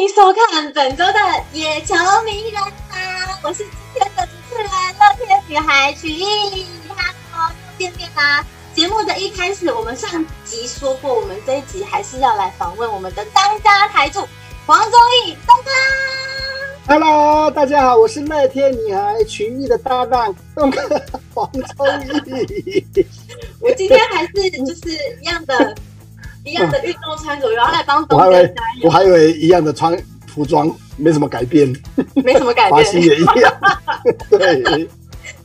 欢迎收看本周的《野球名人堂》，我是今天的主持人乐天女孩曲艺，哈喽，又见面啦！节目的一开始，我们上集说过，我们这一集还是要来访问我们的当家台柱黄宗义东哥。Hello，大家好，我是乐天女孩曲艺的搭档东哥 黄宗义。我今天还是就是一样的。一样的运动穿着，然后来帮东哥。我还以为我还以为一样的穿服装，没什么改变，没什么改变，发型也一样，对，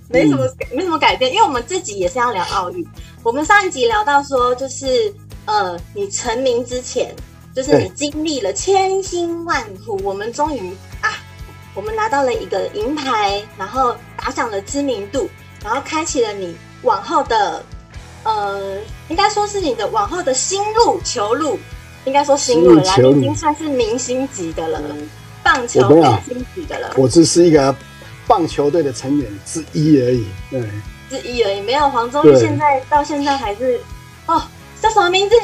没什么没什么改变，因为我们自己也是要聊奥运。我们上一集聊到说，就是呃，你成名之前，就是你经历了千辛万苦，我们终于啊，我们拿到了一个银牌，然后打响了知名度，然后开启了你往后的。呃，应该说是你的往后的新路球路，应该说新路了，你已经算是明星级的了，嗯、棒球明星级的了。我只是一个棒球队的成员之一而已，对，之一而已。没有黄宗义，现在到现在还是哦，叫什么名字？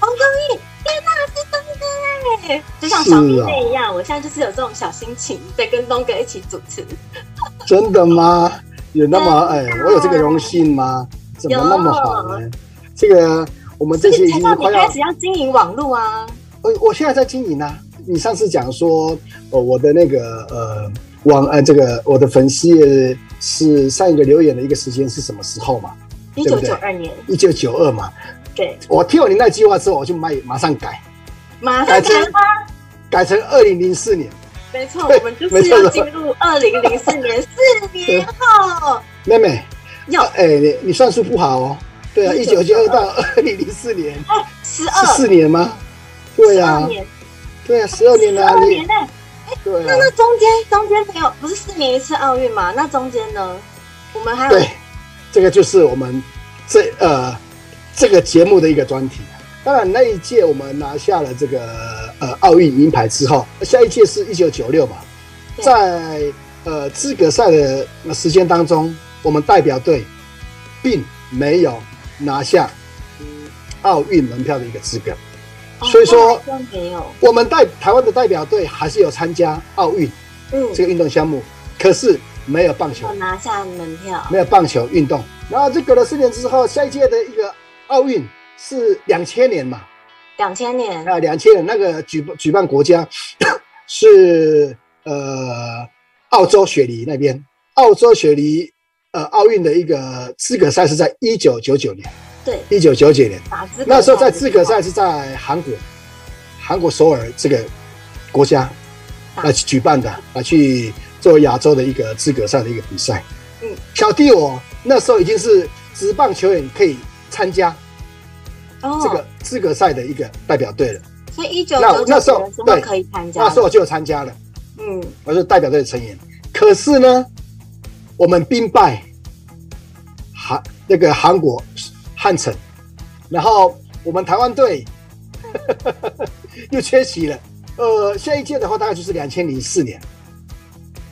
黄宗义，天哪，是东哥哎，就像小迷妹一样，哦、我现在就是有这种小心情，在跟东哥一起主持。真的吗？有那么哎，我有这个荣幸吗？怎么那么好呢？有这个我们这些已经快要开始要经营网络啊。我我现在在经营啊。你上次讲说，哦，我的那个呃网呃这个我的粉丝页是上一个留言的一个时间是什么时候嘛？一九九二年。一九九二嘛。对。我听完你那句话之后，我就马马上改。马上改吗？改成二零零四年。没错，我们就是要进入二零零四年，四年后。妹妹。要哎，你你算数不好哦。对啊，一九九二到二零零四年，十二四年吗？对啊，对啊，十二年了。十二年呢？对，那那中间中间没有不是四年一次奥运嘛？那中间呢？我们还有对，这个就是我们这呃这个节目的一个专题。当然那一届我们拿下了这个呃奥运银牌之后，下一届是一九九六嘛，在呃资格赛的时间当中。我们代表队并没有拿下奥运门票的一个资格，哦、所以说我们代台湾的代表队还是有参加奥运，嗯，这个运动项目，可是没有棒球拿下门票，没有棒球运动。然后这隔了四年之后，下一届的一个奥运是两千年嘛？两千年啊，两千年那个举举办国家 是呃澳洲雪梨那边，澳洲雪梨。呃，奥运的一个资格赛是在一九九九年，对，一九九九年，那时候在资格赛是在韩国，韩国首尔这个国家来举办的，来去作为亚洲的一个资格赛的一个比赛。嗯，小弟我那时候已经是职棒球员，可以参加这个资格赛的一个代表队了。所以一九九九那时候对可以参加，那时候我就有参加了。嗯，我是代表队的成员，可是呢。我们兵败韩那个韩国汉城，然后我们台湾队 又缺席了。呃，下一届的话大概就是两千零四年，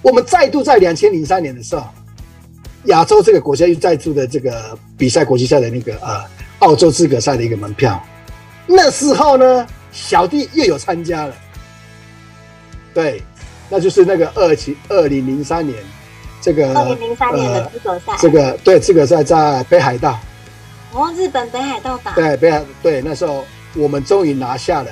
我们再度在两千零三年的时候，亚洲这个国家又再度的这个比赛国际赛的那个呃澳洲资格赛的一个门票。那时候呢，小弟又有参加了，对，那就是那个二七二零零三年。这个二零零三年的资格赛，这个对资格赛在北海道，哦，日本北海道打，对北海对，那时候我们终于拿下了，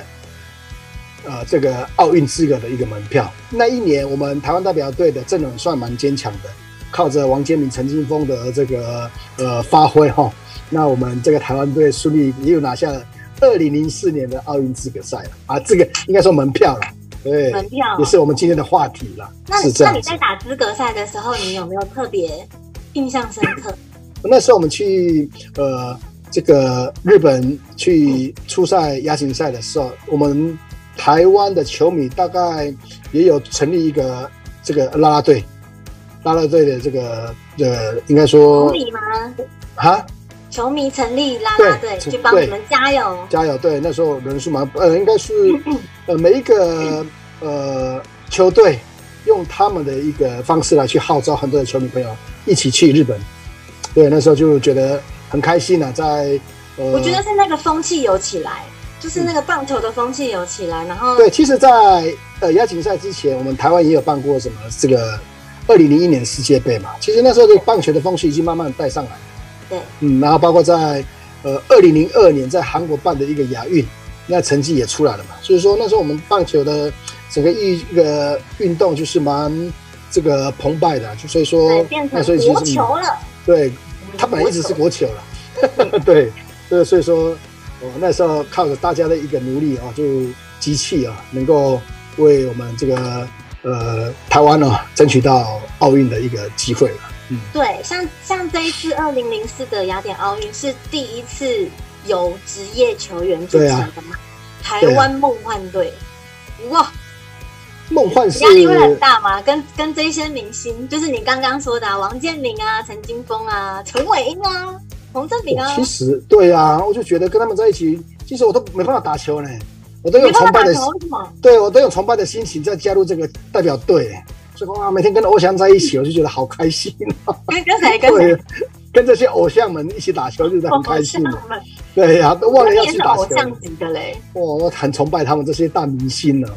呃，这个奥运资格的一个门票。那一年我们台湾代表队的阵容算蛮坚强的，靠着王建民、陈金峰的这个呃发挥哈，那我们这个台湾队顺利又拿下了二零零四年的奥运资格赛了。啊，这个应该说门票了。对，门票也是我们今天的话题了。那那你在打资格赛的时候，你有没有特别印象深刻？那时候我们去呃这个日本去初赛、亚锦赛的时候，我们台湾的球迷大概也有成立一个这个啦啦队，啦啦队的这个呃应该说球迷吗？哈？球迷成立啦啦队去帮你们加油，加油！对，那时候人数蛮呃，应该是 呃每一个呃球队用他们的一个方式来去号召很多的球迷朋友一起去日本。对，那时候就觉得很开心啊，在呃，我觉得是那个风气有起来，就是那个棒球的风气有起来，然后对，其实在，在呃亚锦赛之前，我们台湾也有办过什么这个二零零一年世界杯嘛。其实那时候的棒球的风气已经慢慢带上来了。对，嗯，然后包括在呃二零零二年在韩国办的一个亚运，那成绩也出来了嘛。所以说那时候我们棒球的整个一一个运动就是蛮这个澎湃的，就所以说变成国球了。对，他本来一直是国球了。对，对，所以说。我，那时候靠着大家的一个努力啊，就机器啊，能够为我们这个呃台湾呢争取到奥运的一个机会了。嗯，对，像像这一次二零零四的雅典奥运是第一次由职业球员组成的嘛？啊、台湾梦幻队，啊、哇，梦幻是压力会很大吗？跟跟这些明星，就是你刚刚说的、啊、王健林啊、陈金峰啊、陈伟英啊。洪振明啊，其实对啊，我就觉得跟他们在一起，其实我都没办法打球呢，我都有崇拜的，对我都有崇拜的心情在加入这个代表队，所以哇，每天跟欧翔在一起，我就觉得好开心。跟跟谁？跟谁？跟这些偶像们一起打球，就是很开心。对呀，都忘了要去打球。偶像级的嘞，哇，我很崇拜他们这些大明星呢。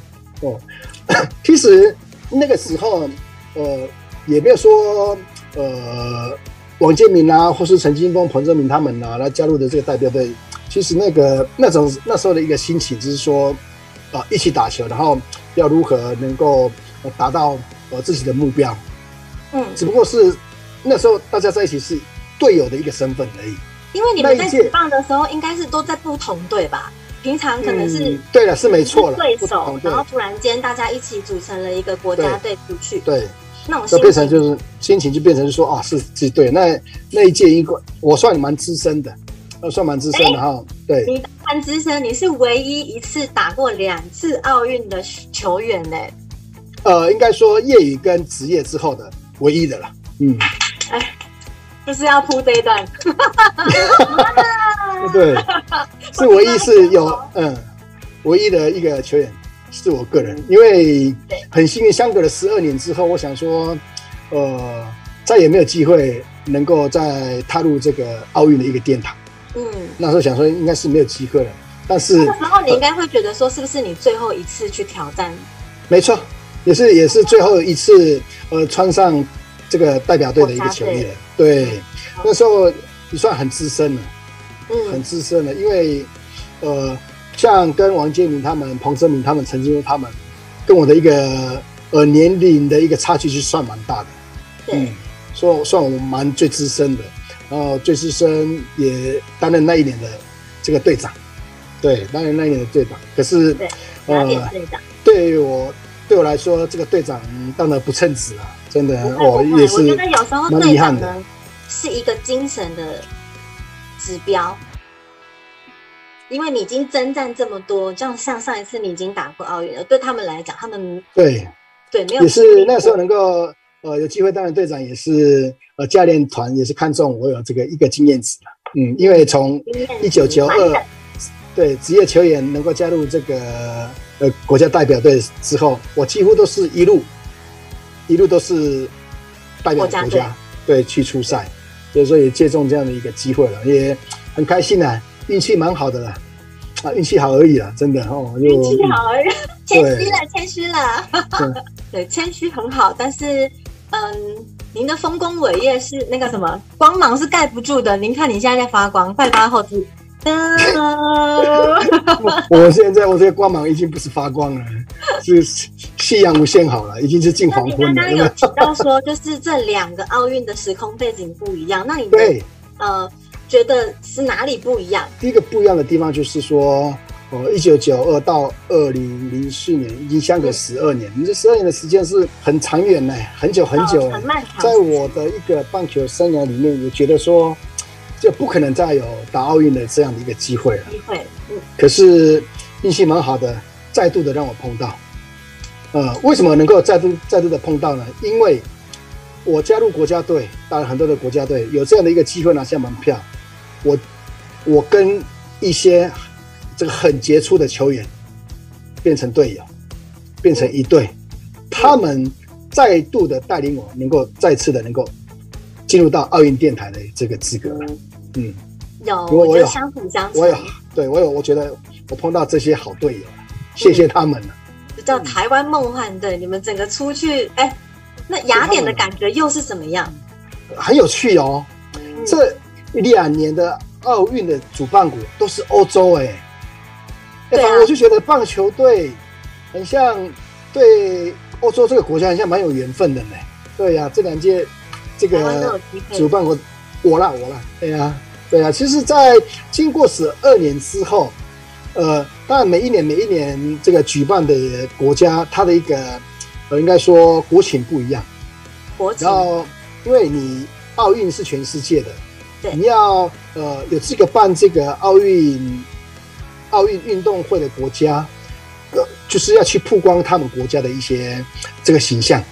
哦，其实那个时候，呃，也没有说，呃。王建民啊，或是陈金锋、彭正明他们啊，来加入的这个代表队，其实那个那种那时候的一个心情，就是说，啊、呃，一起打球，然后要如何能够达到呃自己的目标。嗯，只不过是那时候大家在一起是队友的一个身份而已。因为你们在职棒的时候，应该是都在不同队吧？平常可能是、嗯、对了，是没错了，对手，然后突然间大家一起组成了一个国家队出去。对。对那就变成就是心情就变成说啊，是是对，那那一届一个我算蛮资深的，我，算蛮资深的哈。欸、对，你蛮资深，你是唯一一次打过两次奥运的球员呢。呃，应该说业余跟职业之后的唯一的了。嗯，哎，就是要铺这一段。对，是唯一是有嗯，唯一的一个球员。是我个人，因为很幸运，相隔了十二年之后，我想说，呃，再也没有机会能够再踏入这个奥运的一个殿堂。嗯，那时候想说应该是没有机会了。但是那时候你应该会觉得说，是不是你最后一次去挑战？没错，也是也是最后一次，呃，穿上这个代表队的一个球员。了。对，那时候你算很资深了，嗯，很资深了，因为呃。像跟王建民他们、彭政闵他们、陈金锋他们，跟我的一个呃年龄的一个差距是算蛮大的，对。嗯，说算我蛮最资深的，然后最资深也担任那一年的这个队长，对，担任那一年的队长。可是，对呃，队长，对我对我来说，这个队长当得不称职啊，真的，我也是，我觉得有时候队长呢是一个精神的指标。因为你已经征战这么多，这样像上一次你已经打过奥运了，对他们来讲，他们对。对没有也是那时候能够呃有机会担任队长，也是呃教练团也是看中我有这个一个经验值，嗯，因为从一九九二对职业球员能够加入这个呃国家代表队之后，我几乎都是一路一路都是代表国家，对去出赛，所以说也借重这样的一个机会了，也很开心啊。运气蛮好的啦，啊，运气好而已啦，真的哦。运气好而已，谦虚了，谦虚了。对，谦虚很好，但是，嗯，您的丰功伟业是那个什么光芒是盖不住的。您看你现在在发光，快发后置。我现在我这个光芒已经不是发光了，是夕阳无限好了，已经是近黄昏了。刚刚有提到说，就是这两个奥运的时空背景不一样，那你对呃。觉得是哪里不一样？第一个不一样的地方就是说，哦，一九九二到二零零四年已经相隔十二年，你这十二年的时间是很长远呢，很久很久，很漫长。在我的一个棒球生涯里面，也觉得说，就不可能再有打奥运的这样的一个机会了。机会，嗯。可是运气蛮好的，再度的让我碰到。呃，为什么能够再度再度的碰到呢？因为我加入国家队，打了很多的国家队，有这样的一个机会拿下门票。我我跟一些这个很杰出的球员变成队友，变成一队，他们再度的带领我，能够再次的能够进入到奥运电台的这个资格了。嗯，有，我有相辅相成。我有，对我有，我觉得我碰到这些好队友，谢谢他们了。就叫台湾梦幻队，你们整个出去，哎，那雅典的感觉又是怎么样？很有趣哦，嗯、这两年的奥运的主办国都是欧洲，哎，对啊，我就觉得棒球队很像对欧洲这个国家，很像蛮有缘分的呢。对呀、啊，这两届这个主办国，我啦我啦，对呀、啊、对呀、啊。其实，在经过十二年之后，呃，当然每一年每一年这个举办的国家，它的一个呃，应该说国情不一样。国情。然后，因为你奥运是全世界的，对，你要呃有资格办这个奥运奥运运动会的国家，呃，就是要去曝光他们国家的一些这个形象。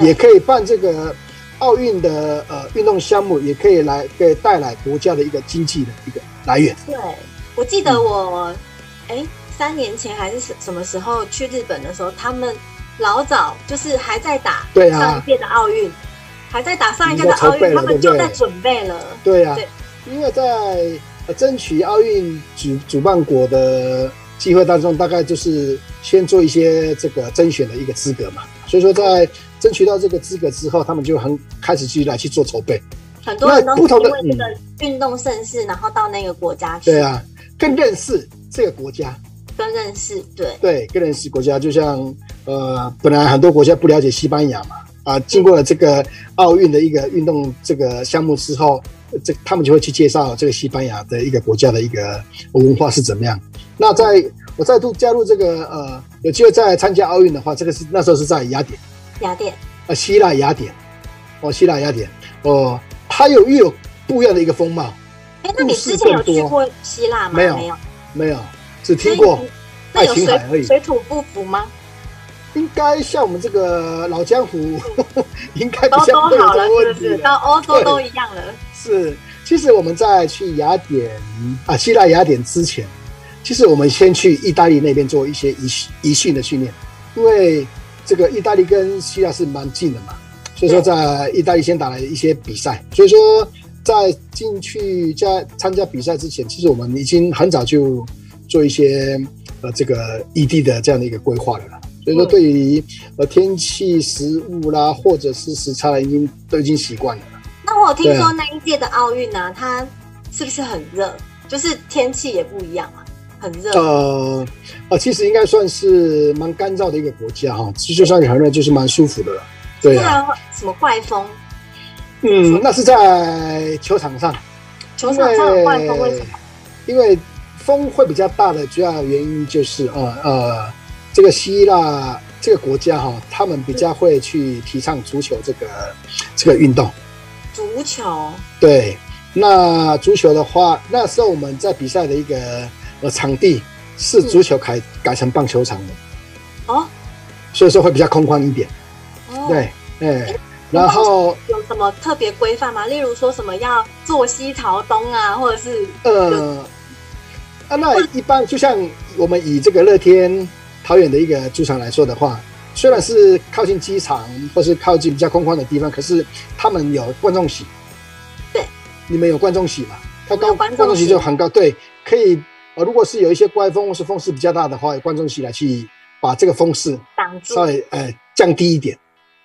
也可以办这个奥运的呃运动项目，也可以来给带来国家的一个经济的一个来源。对，我记得我哎、三年前还是什什么时候去日本的时候，他们老早就是还在打上一届的奥运，还在打上一届的奥运，他们就在准备了。对呀、啊，因为在争取奥运主主办国的机会当中，大概就是先做一些这个甄选的一个资格嘛，所以说在。争取到这个资格之后，他们就很开始去来去做筹备。很多人都因为这个运动盛事，然后到那个国家去。对啊，更认识这个国家，更认识对对，更认识国家。就像呃，本来很多国家不了解西班牙嘛，啊，经过了这个奥运的一个运动这个项目之后，这他们就会去介绍这个西班牙的一个国家的一个文化是怎么样。那在我再度加入这个呃，有机会再参加奥运的话，这个是那时候是在雅典。雅典啊，希腊雅典，哦，希腊雅典，哦，它有又有不一样的一个风貌。哎，那你之前有去过希腊吗？没有，没有，没有，只听过爱琴海而已。水土不服吗？应该像我们这个老江湖，应该都都好了，是不是？到欧洲都一样了。是，其实我们在去雅典啊，希腊雅典之前，其实我们先去意大利那边做一些仪仪训的训练，因为。这个意大利跟希腊是蛮近的嘛，所以说在意大利先打了一些比赛，所以说在进去加参加比赛之前，其实我们已经很早就做一些呃这个异地的这样的一个规划了啦。所以说对于呃天气、食物啦，或者是时差，已经都已经习惯了。那我有听说那一届的奥运呢、啊，它是不是很热？就是天气也不一样啊。很热呃呃，其实应该算是蛮干燥的一个国家哈，就算你很热，就是蛮舒服的了。对啊，什么怪风？嗯，那是在球场上。球场上怪风为什么？因为风会比较大的主要原因就是呃呃，这个希腊这个国家哈，他们比较会去提倡足球这个这个运动。足球？对，那足球的话，那时候我们在比赛的一个。呃，场地是足球改、嗯、改成棒球场的，哦，所以说会比较空旷一点。哦，对，哎、欸，然后有什么特别规范吗？例如说什么要坐西朝东啊，或者是呃，啊，那一般就像我们以这个乐天桃园的一个主场来说的话，虽然是靠近机场或是靠近比较空旷的地方，可是他们有观众席。对，你们有观众席吗？它高观众席就很高，对，可以。呃，如果是有一些怪风或是风势比较大的话，观众席来去把这个风势挡住，稍微呃降低一点，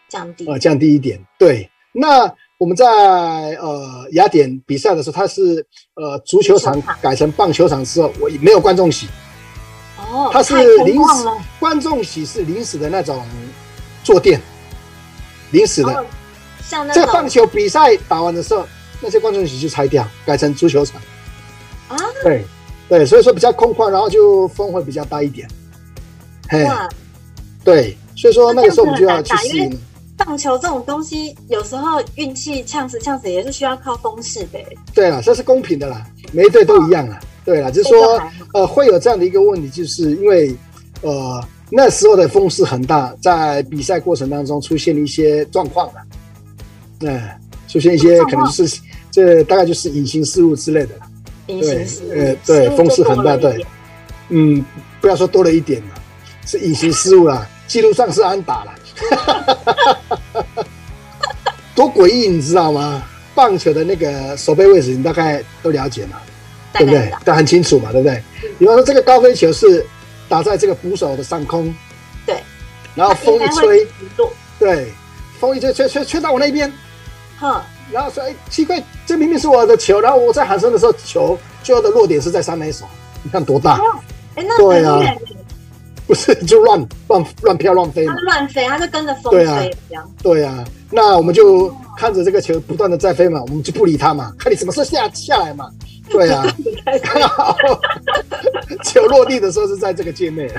降低呃降低一点。对，那我们在呃雅典比赛的时候，它是呃足球场改成棒球场之后，我没有观众席。哦，它是临时观众席是临时的那种坐垫，临时的。哦、像那这个棒球比赛打完的时候，那些观众席就拆掉，改成足球场。啊，对。对，所以说比较空旷，然后就风会比较大一点。嘿，对，所以说那个时候我们就要去适应。棒球这种东西，有时候运气呛死呛死也是需要靠风势的。对了，这是公平的啦，每一队都一样啊。对了，就是说呃会有这样的一个问题，就是因为呃那时候的风势很大，在比赛过程当中出现了一些状况了。嗯，出现一些可能就是这大概就是隐形事物之类的。对，呃，对，风势很大，对，嗯，不要说多了一点了，是隐形失误啦，记录上是安打了，多诡异，你知道吗？棒球的那个手背位置，你大概都了解嘛？对不对？但很清楚嘛，对不对？比方说这个高飞球是打在这个捕手的上空，对，然后风一吹，对，风一吹吹吹吹到我那边，哼，然后说哎奇怪，这明明是我的球，然后我在喊声的时候，球最后的落点是在三垒手，你看多大？哎，那对啊。不是就乱乱乱飘乱飞嘛？它乱飞，它就跟着风飞这样。对啊，对啊，那我们就看着这个球不断的在飞嘛，我们就不理它嘛，看你什么时候下下来嘛。对啊，球落地的时候是在这个界内，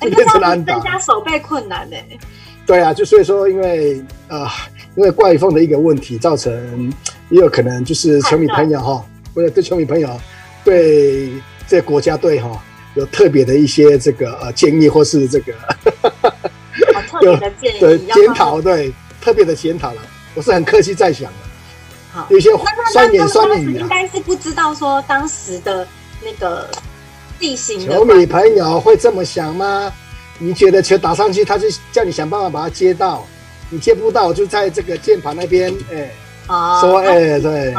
就 变成安打。增加守备困难呢。对啊，就所以说，因为呃，因为怪风的一个问题，造成也有可能就是球迷朋友哈，为了对球迷朋友对这个国家队哈。有特别的一些这个呃建议，或是这个有 特别的建议，对检讨，对特别的检讨了。我是很客气在想的。好，有些酸言酸语应该是不知道说当时的那个地形。球迷朋友会这么想吗？你觉得球打上去，他就叫你想办法把它接到，你接不到，就在这个键盘那边，哎，说哎，对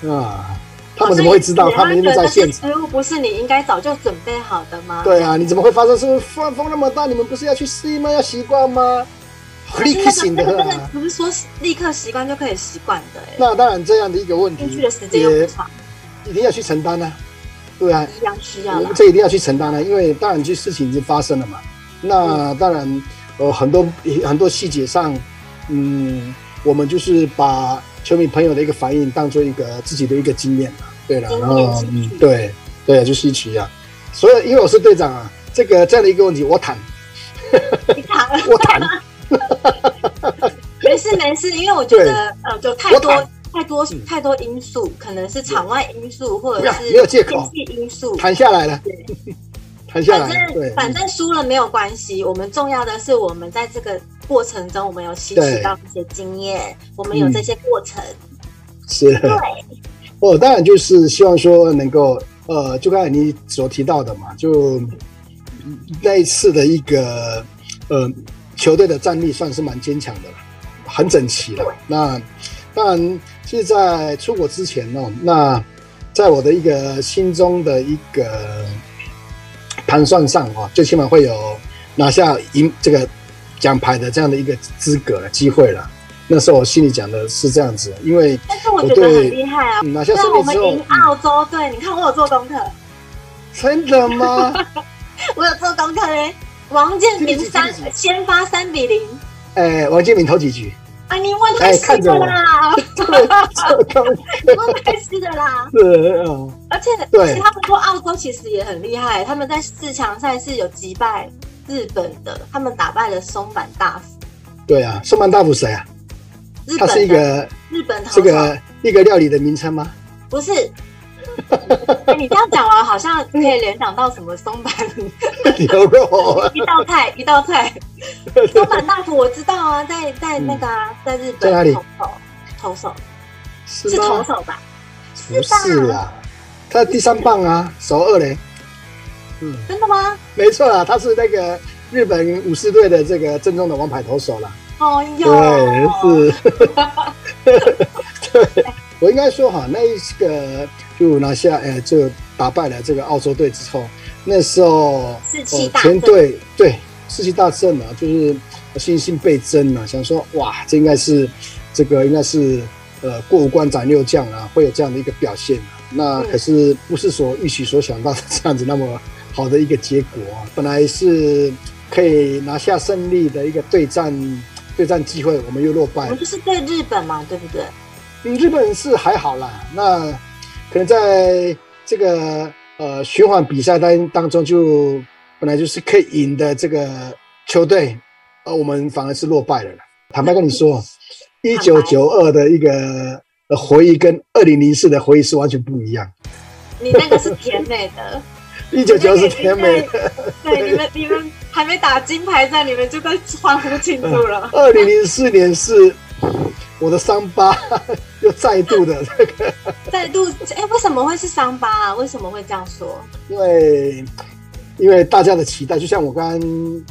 对啊。他们怎么会知道？他们应该在现场。失误不是你应该早就准备好的吗？对啊，你怎么会发生？是不是风风那么大？你们不是要去适应吗？要习惯吗？立刻醒的，不是说立刻习惯就可以习惯的。那当然，这样的一个问题，去的时间又不长，一定要去承担呢。对啊，一样需要。这一定要去承担呢，因为当然这事情已经发生了嘛。那当然，呃，很多很多细节上，嗯，我们就是把球迷朋友的一个反应当做一个自己的一个经验嘛。对了，然后嗯，对对，就稀奇啊。所以因为我是队长啊，这个这样的一个问题我谈，你谈，我谈，没事没事，因为我觉得呃，就太多太多太多因素，可能是场外因素，或者是没有借口。因素，谈下来了，谈下来，反正反正输了没有关系，我们重要的是我们在这个过程中，我们有吸取到一些经验，我们有这些过程，是，对。哦，当然就是希望说能够，呃，就刚才你所提到的嘛，就那一次的一个，呃，球队的战力算是蛮坚强的了，很整齐了。那当然，其实，在出国之前呢，那在我的一个心中的一个盘算上啊，最起码会有拿下银这个奖牌的这样的一个资格机会了。那时候我心里讲的是这样子，因为但是我觉得很厉害啊！那、嗯、我们赢澳洲队，嗯、你看我有做功课，真的吗？我有做功课嘞。王建民三先发三比零。哎，王建民投几局？啊，你问太细的啦！你问太细的啦！而且，对，他们说澳洲其实也很厉害，他们在四强赛是有击败日本的，他们打败了松坂大辅。对啊，松坂大辅谁啊？他是一个日本这个一个料理的名称吗？不是，欸、你这样讲完好像可以联想到什么松板 牛肉一道菜一道菜。松坂大辅我知道啊，在在那个、啊、在日本在哪里？投手是投手吧？不是啊，他第三棒啊，首二垒。嗯，真的吗？没错啊，他是那个日本武士队的这个正宗的王牌投手了。哦哟，对，是，对，我应该说哈，那一个就拿下，呃，就打败了这个澳洲队之后，那时候士气大振，全队对士气大振啊，就是信心倍增啊，想说哇，这应该是这个应该是呃过五关斩六将啊，会有这样的一个表现啊。那可是不是所预期所想到的这样子那么好的一个结果啊，本来是可以拿下胜利的一个对战。对战机会，我们又落败了。我们就是对日本嘛，对不对？嗯，日本是还好啦。那可能在这个呃循环比赛当当中，就本来就是可以赢的这个球队，而我们反而是落败了。坦白跟你说，一九九二的一个回忆跟二零零四的回忆是完全不一样。你那个是甜美的。一九九是甜美的，对，你们你们还没打金牌战，你们就在欢呼庆祝了。二零零四年是我的伤疤又再度的这个 再度哎，为什么会是伤疤啊？为什么会这样说？因为因为大家的期待，就像我刚刚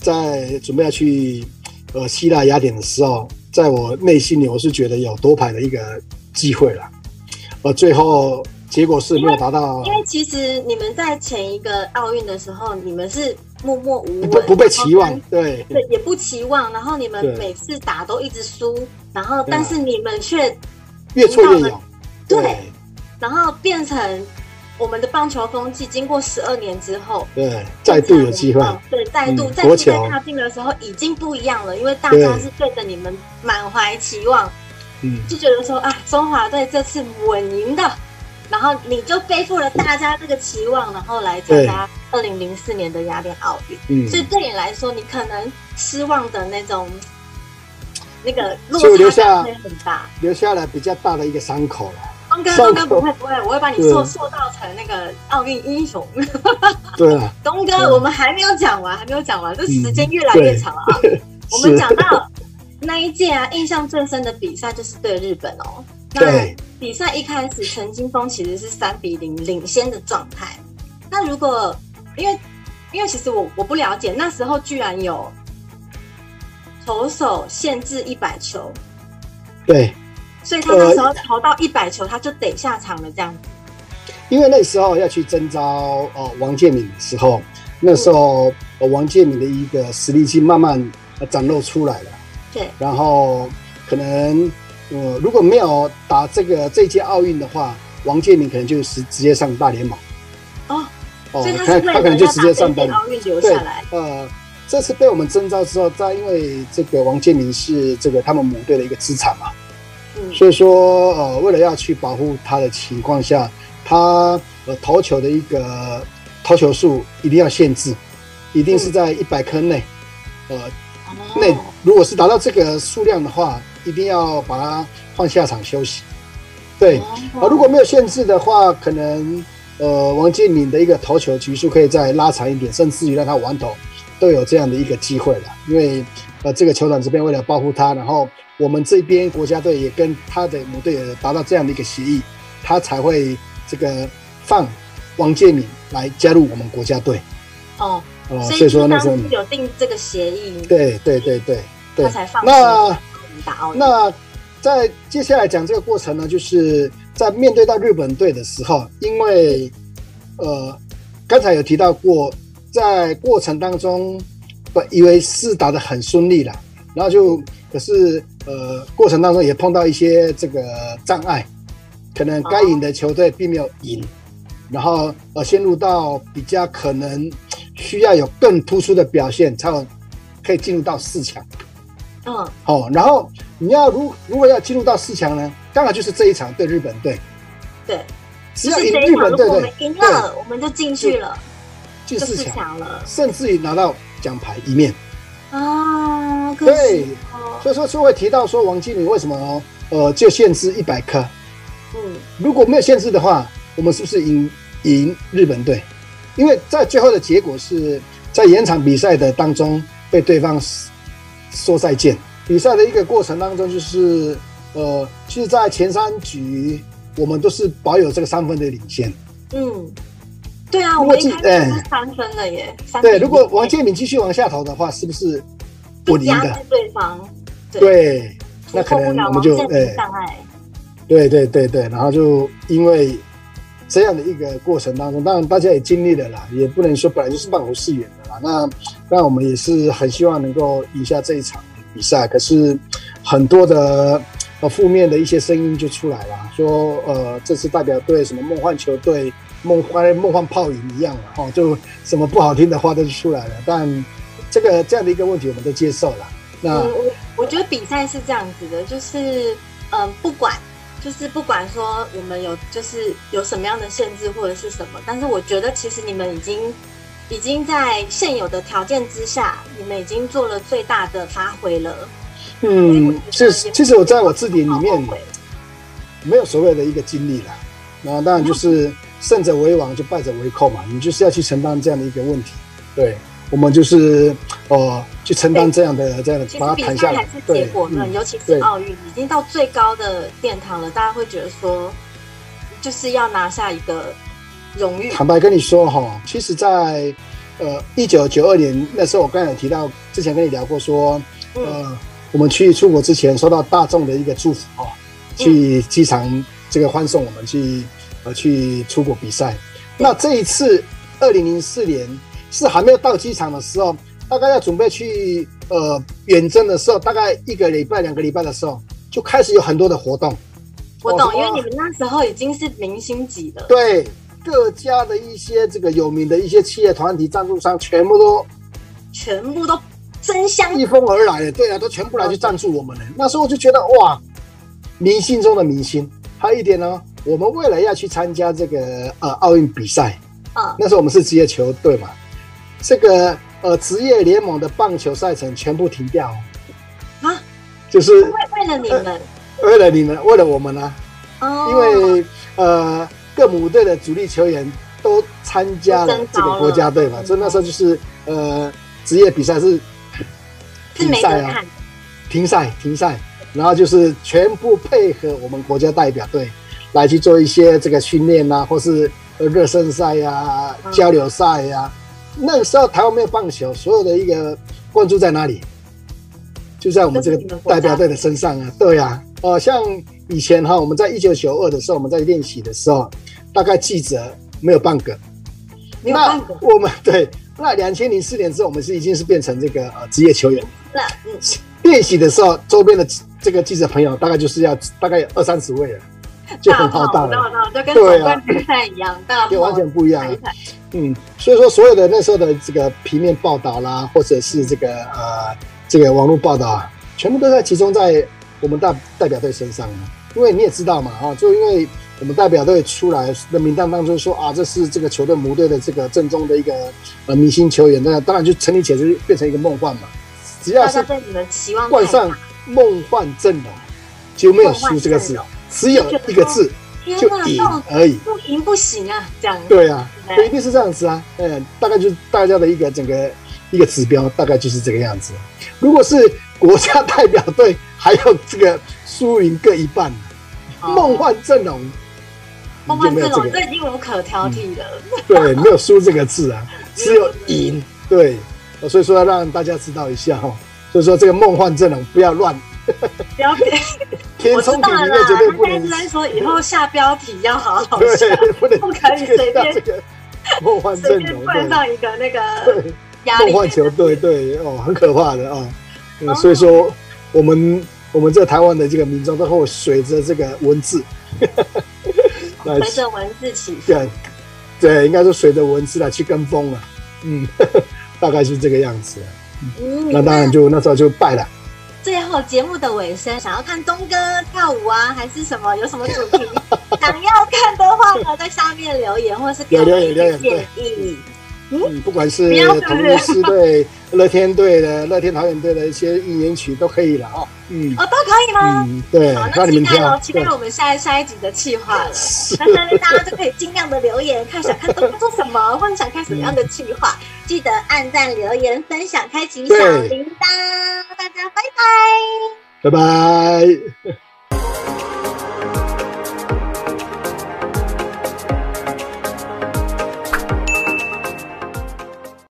在准备要去呃希腊雅典的时候，在我内心里我是觉得有多牌的一个机会了，而最后结果是没有达到因。因为其实你们在前一个奥运的时候，你们是默默无闻，不不被期望，对对，也不期望。然后你们每次打都一直输，然后但是你们却越挫越勇，对，然后变成。我们的棒球风气经过十二年之后，对，再度有机会，对，再度再次在踏进的时候已经不一样了，因为大家是对着你们满怀期望，嗯，就觉得说啊，中华队这次稳赢的，然后你就背负了大家这个期望，然后来参加二零零四年的雅典奥运，嗯，所以对你来说，你可能失望的那种那个落差会很大，留下了比较大的一个伤口了。东哥，东哥不会不会，我会把你塑塑造成那个奥运英雄。对啊，东哥，我们还没有讲完，还没有讲完，这时间越来越长了啊。我们讲到那一届啊，印象最深的比赛就是对日本哦。那比赛一开始，陈金峰其实是三比零领先的状态。那如果因为因为其实我我不了解，那时候居然有投手限制一百球。对。所以他那时候投到一百球，他就得下场了，这样子。因为那时候要去征召哦王建民的时候，那时候王建民的一个实力已经慢慢展露出来了。对。然后可能呃如果没有打这个这届奥运的话，王建民可能就是直接上大联盟。哦。哦，他他可能就直接上大联盟。奥运留下来。呃，这次被我们征召之后，在因为这个王建民是这个他们母队的一个资产嘛。所以说，呃，为了要去保护他的情况下，他呃投球的一个投球数一定要限制，一定是在一百颗内，呃，内如果是达到这个数量的话，一定要把他换下场休息。对，啊，如果没有限制的话，可能呃王建民的一个投球局数可以再拉长一点，甚至于让他完投都有这样的一个机会了。因为呃这个酋长这边为了保护他，然后。我们这边国家队也跟他的母队也达到这样的一个协议，他才会这个放王建民来加入我们国家队。哦哦，所以说那时候有定这个协议。对对对对对，他才放那。那在接下来讲这个过程呢，就是在面对到日本队的时候，因为呃刚才有提到过，在过程当中本以为是打得很顺利了，然后就可是。呃，过程当中也碰到一些这个障碍，可能该赢的球队并没有赢，然后呃陷入到比较可能需要有更突出的表现，才有可以进入到四强。嗯，好，然后你要如如果要进入到四强呢，刚好就是这一场对日本队。对，只要赢日本队，我们赢了，我们就进去了，进四强了，甚至于拿到奖牌一面。啊，对，所以说就会提到说王经理为什么呃就限制一百颗？嗯，如果没有限制的话，我们是不是赢赢日本队？因为在最后的结果是在延长比赛的当中被对方说再见。比赛的一个过程当中，就是呃，其实，在前三局我们都是保有这个三分的领先。嗯。对啊，我记得是三分了耶。对，如果王建民继续往下投的话，是不是我赢的？对方对，那可能我们就哎，对对对对，然后就因为这样的一个过程当中，当然大家也经历了啦，也不能说本来就是半途而废的啦。那那我们也是很希望能够赢下这一场比赛，可是很多的呃负面的一些声音就出来了，说呃这次代表队什么梦幻球队。梦幻梦幻泡影一样了哦，就什么不好听的话都出来了。但这个这样的一个问题，我们都接受了。那我我觉得比赛是这样子的，就是嗯，不管就是不管说我们有就是有什么样的限制或者是什么，但是我觉得其实你们已经已经在现有的条件之下，你们已经做了最大的发挥了。嗯，是，其实我在我字典里面没有所谓的一个经历了。那当然就是。胜者为王，就败者为寇嘛。你就是要去承担这样的一个问题。对，我们就是呃，去承担这样的这样的，把它谈下来。结果论，尤其是奥运已经到最高的殿堂了，大家会觉得说，就是要拿下一个荣誉。坦白跟你说哈，其实在呃一九九二年那时候，我刚才有提到，之前跟你聊过说，呃，我们去出国之前，收到大众的一个祝福哦，去机场这个欢送我们去。呃去出国比赛。那这一次二零零四年是还没有到机场的时候，大概要准备去呃远征的时候，大概一个礼拜两个礼拜的时候，就开始有很多的活动。我懂，因为你们那时候已经是明星级了。对，各家的一些这个有名的一些企业团体赞助商，全部都全部都争相一蜂而来的，对啊，都全部来去赞助我们了。那时候我就觉得哇，明星中的明星。还有一点呢，我们为了要去参加这个呃奥运比赛，啊，那时候我们是职业球队嘛，这个呃职业联盟的棒球赛程全部停掉。啊，就是为为了你们。呃为了你们，为了我们呢、啊？Oh. 因为呃，各母队的主力球员都参加了这个国家队嘛，所以那时候就是呃，职业比赛是停赛啊，停赛停赛，然后就是全部配合我们国家代表队来去做一些这个训练啊，或是热身赛呀、交流赛呀、啊。那个时候台湾没有棒球，所有的一个关注在哪里？就在我们这个代表队的身上啊，对呀、啊。呃，像以前哈，我们在一九九二的时候，我们在练习的时候，大概记者没有半个。没有半个。我们对，那两千零四年之后，我们是已经是变成这个呃职业球员。是啊，嗯。练习的时候，周边的这个记者朋友大概就是要大概有二三十位了，就很浩大跟总冠军赛一样，大炮。就完全不一样。嗯，所以说所有的那时候的这个平面报道啦，或者是这个呃这个网络报道啊，全部都在集中在。我们代代表队身上，因为你也知道嘛，啊，就因为我们代表队出来的名单当中说啊，这是这个球队母队的这个正宗的一个呃明星球员，那当然就成立起来就变成一个梦幻嘛。只要是对你们期望冠上梦幻阵容，就没有输这个字，只有一个字，就赢而已。不赢不行啊，这样。对啊，不，一定是这样子啊。嗯，大概就是大家的一个整个一个指标，大概就是这个样子。如果是国家代表队。还有这个输赢各一半，梦幻阵容，梦幻阵容这已经无可挑剔了。对，没有输这个字啊，只有赢。对，所以说要让大家知道一下哈，所以说这个梦幻阵容不要乱。标题，填充题里面绝对不能。他现在说以后下标题要好好下，不能不可以随便这个梦幻阵容冠上一个那个梦幻球队，对哦，很可怕的啊。所以说我们。我们这台湾的这个民众都会随着这个文字，随着文字起对，对，应该说随着文字来去跟风了，嗯，大概是这个样子。嗯，那当然就那时候就败了。最后节目的尾声，想要看东哥跳舞啊，还是什么？有什么主题 想要看的话呢，在下面留言，或者是给我们一些建议。嗯，不管是同乐狮队、乐天队的、乐天桃园队的一些应援曲都可以了哦。嗯，哦，都可以吗？嗯，对。好，那期待喽，期待我们下下一集的企划了。那下面大家就可以尽量的留言，看想看东哥做什么，或者想看什么样的企划，记得按赞、留言、分享、开启小铃铛。大家拜拜，拜拜。